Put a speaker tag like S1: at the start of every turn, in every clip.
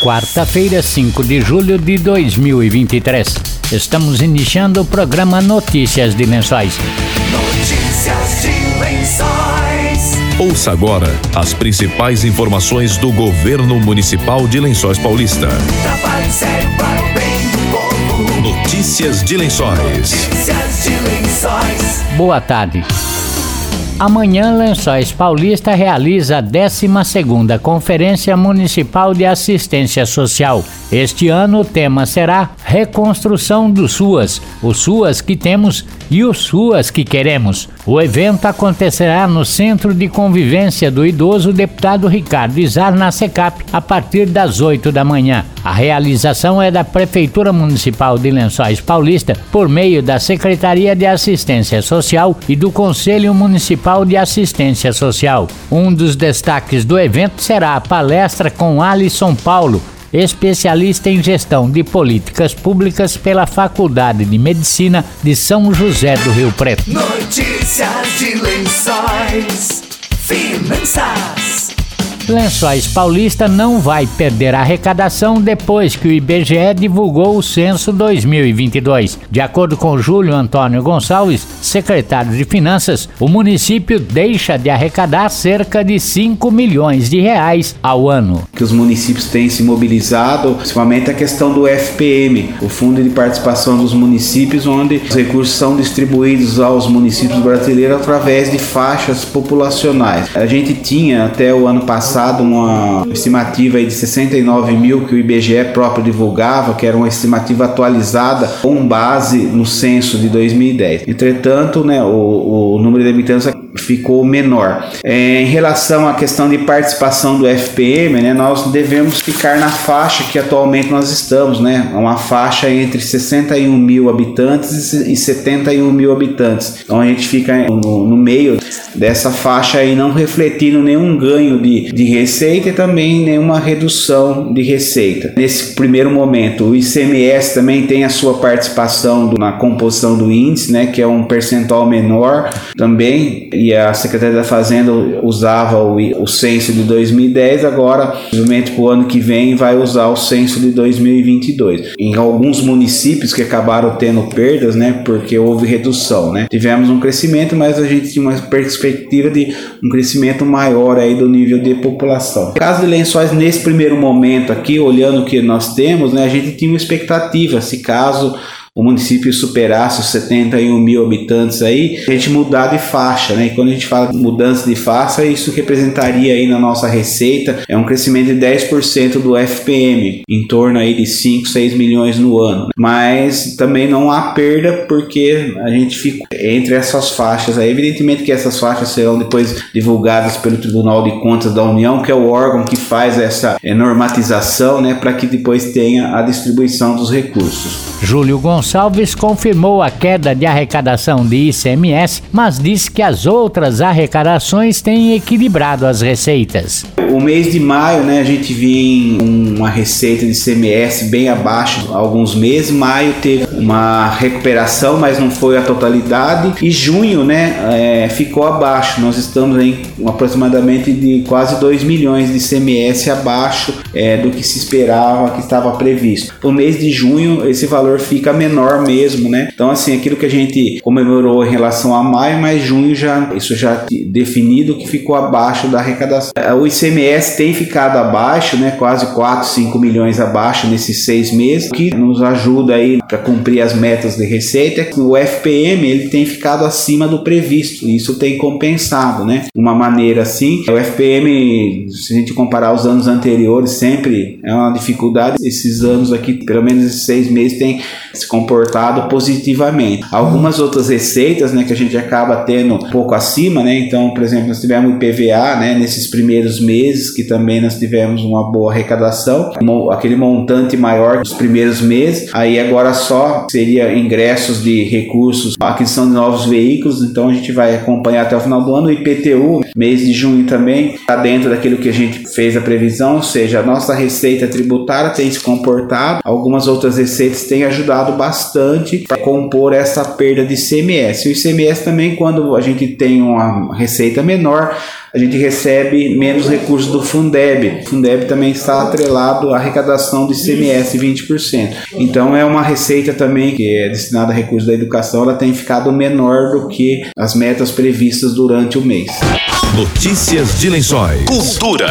S1: quarta-feira, 5 de julho de 2023. Estamos iniciando o programa Notícias de Lençóis.
S2: Notícias de Lençóis.
S3: Ouça agora as principais informações do governo municipal de Lençóis Paulista.
S2: Trabalho sério para o bem do povo.
S3: Notícias de Lençóis.
S2: Notícias de Lençóis.
S1: Boa tarde. Amanhã, Lençóis Paulista realiza a 12ª Conferência Municipal de Assistência Social. Este ano o tema será Reconstrução do SUAS, o SUAS que temos e o SUAS que queremos. O evento acontecerá no Centro de Convivência do Idoso Deputado Ricardo Izar, na SECAP, a partir das 8 da manhã. A realização é da Prefeitura Municipal de Lençóis Paulista, por meio da Secretaria de Assistência Social e do Conselho Municipal de Assistência Social. Um dos destaques do evento será a palestra com Alisson Paulo, especialista em gestão de políticas públicas pela Faculdade de Medicina de São José do Rio Preto.
S2: Notícias de Lençóis. Finanças.
S1: Lençóis Paulista não vai perder arrecadação depois que o IBGE divulgou o censo 2022. De acordo com Júlio Antônio Gonçalves, secretário de Finanças, o município deixa de arrecadar cerca de 5 milhões de reais ao ano.
S4: que os municípios têm se mobilizado, principalmente a questão do FPM, o Fundo de Participação dos Municípios, onde os recursos são distribuídos aos municípios brasileiros através de faixas populacionais. A gente tinha até o ano passado uma estimativa de 69 mil que o IBGE próprio divulgava, que era uma estimativa atualizada com base no censo de 2010. Entretanto, né, o, o número de habitantes ficou menor. É, em relação à questão de participação do FPM, né, nós devemos ficar na faixa que atualmente nós estamos, né, uma faixa entre 61 mil habitantes e 71 mil habitantes. Então a gente fica no, no meio dessa faixa aí, não refletindo nenhum ganho de, de receita e também nenhuma redução de receita. Nesse primeiro momento, o ICMS também tem a sua participação do- na composição do índice, né, que é um percentual menor também, e a Secretaria da Fazenda usava o, o censo de 2010, agora, provavelmente para o ano que vem, vai usar o censo de 2022. Em alguns municípios que acabaram tendo perdas, né, porque houve redução, né, tivemos um crescimento, mas a gente tinha uma perspectiva de um crescimento maior aí do nível de população. No caso de Lençóis, nesse primeiro momento aqui, olhando o que nós temos, né, a gente tinha uma expectativa, se caso o município superasse os 71 mil habitantes aí, a gente mudar de faixa, né? E quando a gente fala de mudança de faixa, isso representaria aí na nossa receita é um crescimento de 10% do FPM, em torno aí de 5, 6 milhões no ano. Mas também não há perda porque a gente fica entre essas faixas aí. Evidentemente que essas faixas serão depois divulgadas pelo Tribunal de Contas da União, que é o órgão que faz essa eh, normatização, né, para que depois tenha a distribuição dos recursos.
S1: Júlio Gonçalves confirmou a queda de arrecadação de ICMS, mas disse que as outras arrecadações têm equilibrado as receitas.
S4: Mês de maio, né, a gente vinha uma receita de CMS bem abaixo alguns meses. Maio teve uma recuperação, mas não foi a totalidade. E junho, né, é, ficou abaixo. Nós estamos em aproximadamente de quase 2 milhões de CMS abaixo é, do que se esperava, que estava previsto. O mês de junho, esse valor fica menor mesmo, né? Então, assim, aquilo que a gente comemorou em relação a maio, mas junho já, isso já definido que ficou abaixo da arrecadação. O ICMS tem ficado abaixo, né? Quase 4, 5 milhões abaixo nesses seis meses, o que nos ajuda aí para cumprir as metas de receita. O FPM ele tem ficado acima do previsto, isso tem compensado, né? Uma maneira assim, o FPM, se a gente comparar os anos anteriores, sempre é uma dificuldade. Esses anos aqui, pelo menos esses seis meses, tem se comportado positivamente. Algumas outras receitas, né, que a gente acaba tendo um pouco acima, né? Então, por exemplo, nós tivemos IPVA, né, nesses primeiros meses, que também nós tivemos uma boa arrecadação, aquele montante maior nos primeiros meses. Aí agora só seria ingressos de recursos, aquisição de novos veículos, então a gente vai acompanhar até o final do ano. O IPTU, mês de junho também, está dentro daquilo que a gente fez a previsão, ou seja, a nossa receita tributária tem se comportado, algumas outras receitas têm ajudado bastante para compor essa perda de ICMS. O ICMS também, quando a gente tem uma receita menor, a gente recebe menos recursos do Fundeb. O Fundeb também está atrelado à arrecadação do ICMS 20%. Então é uma receita também que é destinada a recursos da educação, ela tem ficado menor do que as metas previstas durante o mês.
S3: Notícias de Lençóis. Cultura.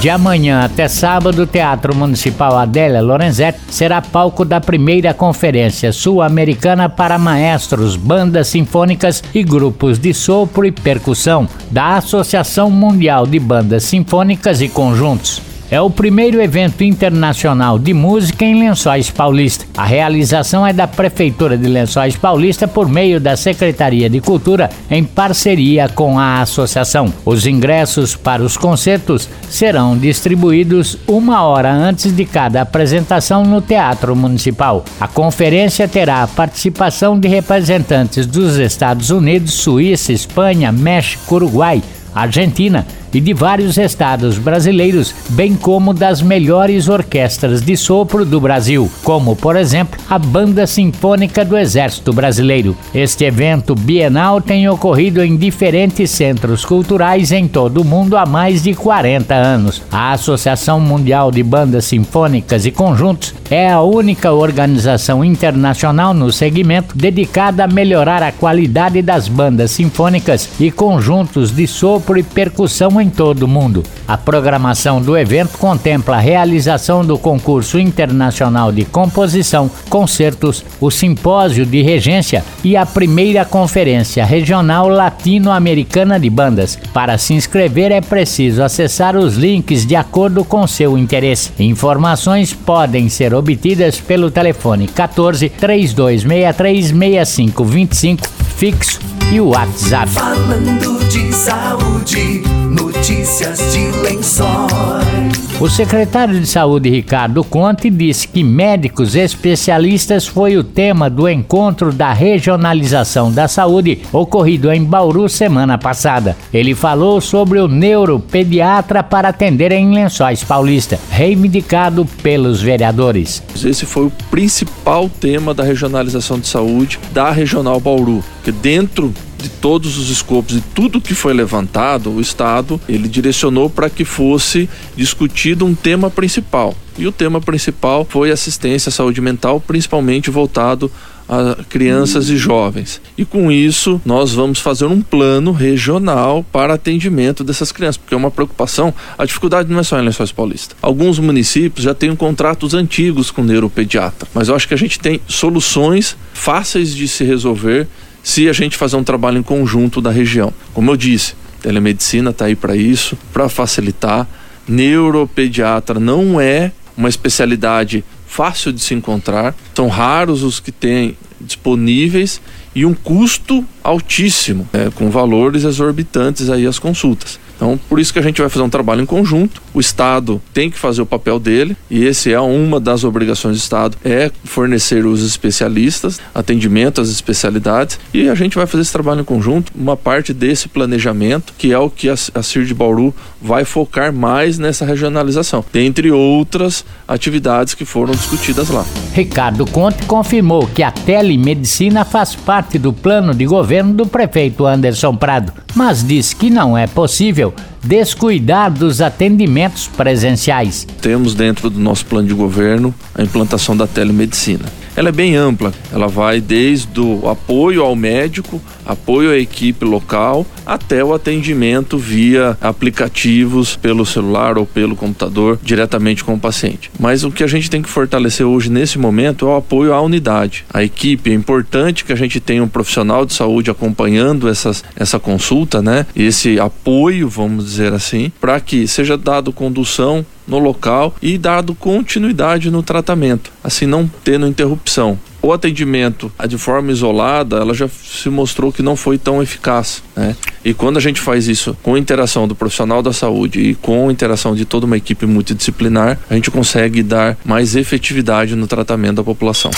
S1: De amanhã até sábado, o Teatro Municipal Adélia Lorenzetti será palco da primeira Conferência Sul-Americana para Maestros, Bandas Sinfônicas e Grupos de Sopro e Percussão da Associação Mundial de Bandas Sinfônicas e Conjuntos. É o primeiro evento internacional de música em Lençóis Paulista. A realização é da Prefeitura de Lençóis Paulista por meio da Secretaria de Cultura, em parceria com a associação. Os ingressos para os concertos serão distribuídos uma hora antes de cada apresentação no Teatro Municipal. A conferência terá a participação de representantes dos Estados Unidos, Suíça, Espanha, México, Uruguai, Argentina e de vários estados brasileiros, bem como das melhores orquestras de sopro do Brasil, como, por exemplo, a Banda Sinfônica do Exército Brasileiro. Este evento bienal tem ocorrido em diferentes centros culturais em todo o mundo há mais de 40 anos. A Associação Mundial de Bandas Sinfônicas e Conjuntos é a única organização internacional no segmento dedicada a melhorar a qualidade das bandas sinfônicas e conjuntos de sopro e percussão em todo o mundo. A programação do evento contempla a realização do concurso internacional de composição, concertos, o simpósio de regência e a primeira conferência regional latino-americana de bandas. Para se inscrever é preciso acessar os links de acordo com seu interesse. Informações podem ser obtidas pelo telefone 14 3263 6525 fixo e o WhatsApp.
S2: Falando de saúde, notícias de lençóis.
S1: O secretário de Saúde Ricardo Conte disse que médicos especialistas foi o tema do encontro da regionalização da saúde ocorrido em Bauru semana passada. Ele falou sobre o neuropediatra para atender em Lençóis Paulista, reivindicado pelos vereadores.
S5: Esse foi o principal tema da regionalização de saúde da Regional Bauru, que dentro todos os escopos e tudo que foi levantado, o Estado ele direcionou para que fosse discutido um tema principal. E o tema principal foi assistência à saúde mental, principalmente voltado a crianças e jovens. E com isso, nós vamos fazer um plano regional para atendimento dessas crianças, porque é uma preocupação. A dificuldade não é só em Lençóis Paulista. Alguns municípios já têm contratos antigos com neuropediatra, mas eu acho que a gente tem soluções fáceis de se resolver se a gente fazer um trabalho em conjunto da região. Como eu disse, telemedicina está aí para isso, para facilitar. Neuropediatra não é uma especialidade fácil de se encontrar, são raros os que têm disponíveis e um custo altíssimo, né, com valores exorbitantes aí as consultas. Então, por isso que a gente vai fazer um trabalho em conjunto. O Estado tem que fazer o papel dele, e esse é uma das obrigações do Estado, é fornecer os especialistas, atendimento às especialidades, e a gente vai fazer esse trabalho em conjunto, uma parte desse planejamento, que é o que a, CIR de Bauru vai focar mais nessa regionalização, dentre outras atividades que foram discutidas lá.
S1: Ricardo Conte confirmou que a telemedicina faz parte do plano de governo do prefeito Anderson Prado, mas disse que não é possível descuidar dos atendimentos presenciais.
S5: Temos dentro do nosso plano de governo a implantação da telemedicina. Ela é bem ampla, ela vai desde o apoio ao médico, apoio à equipe local, até o atendimento via aplicativos pelo celular ou pelo computador diretamente com o paciente. Mas o que a gente tem que fortalecer hoje nesse momento é o apoio à unidade. A equipe é importante que a gente tenha um profissional de saúde acompanhando essas, essa consulta, né? Esse apoio, vamos dizer assim, para que seja dado condução no local e dado continuidade no tratamento, assim não tendo interrupção. O atendimento de forma isolada, ela já se mostrou que não foi tão eficaz, né? E quando a gente faz isso com a interação do profissional da saúde e com a interação de toda uma equipe multidisciplinar, a gente consegue dar mais efetividade no tratamento da população.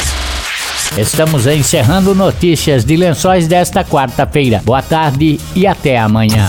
S1: Estamos encerrando notícias de lençóis desta quarta-feira. Boa tarde e até amanhã.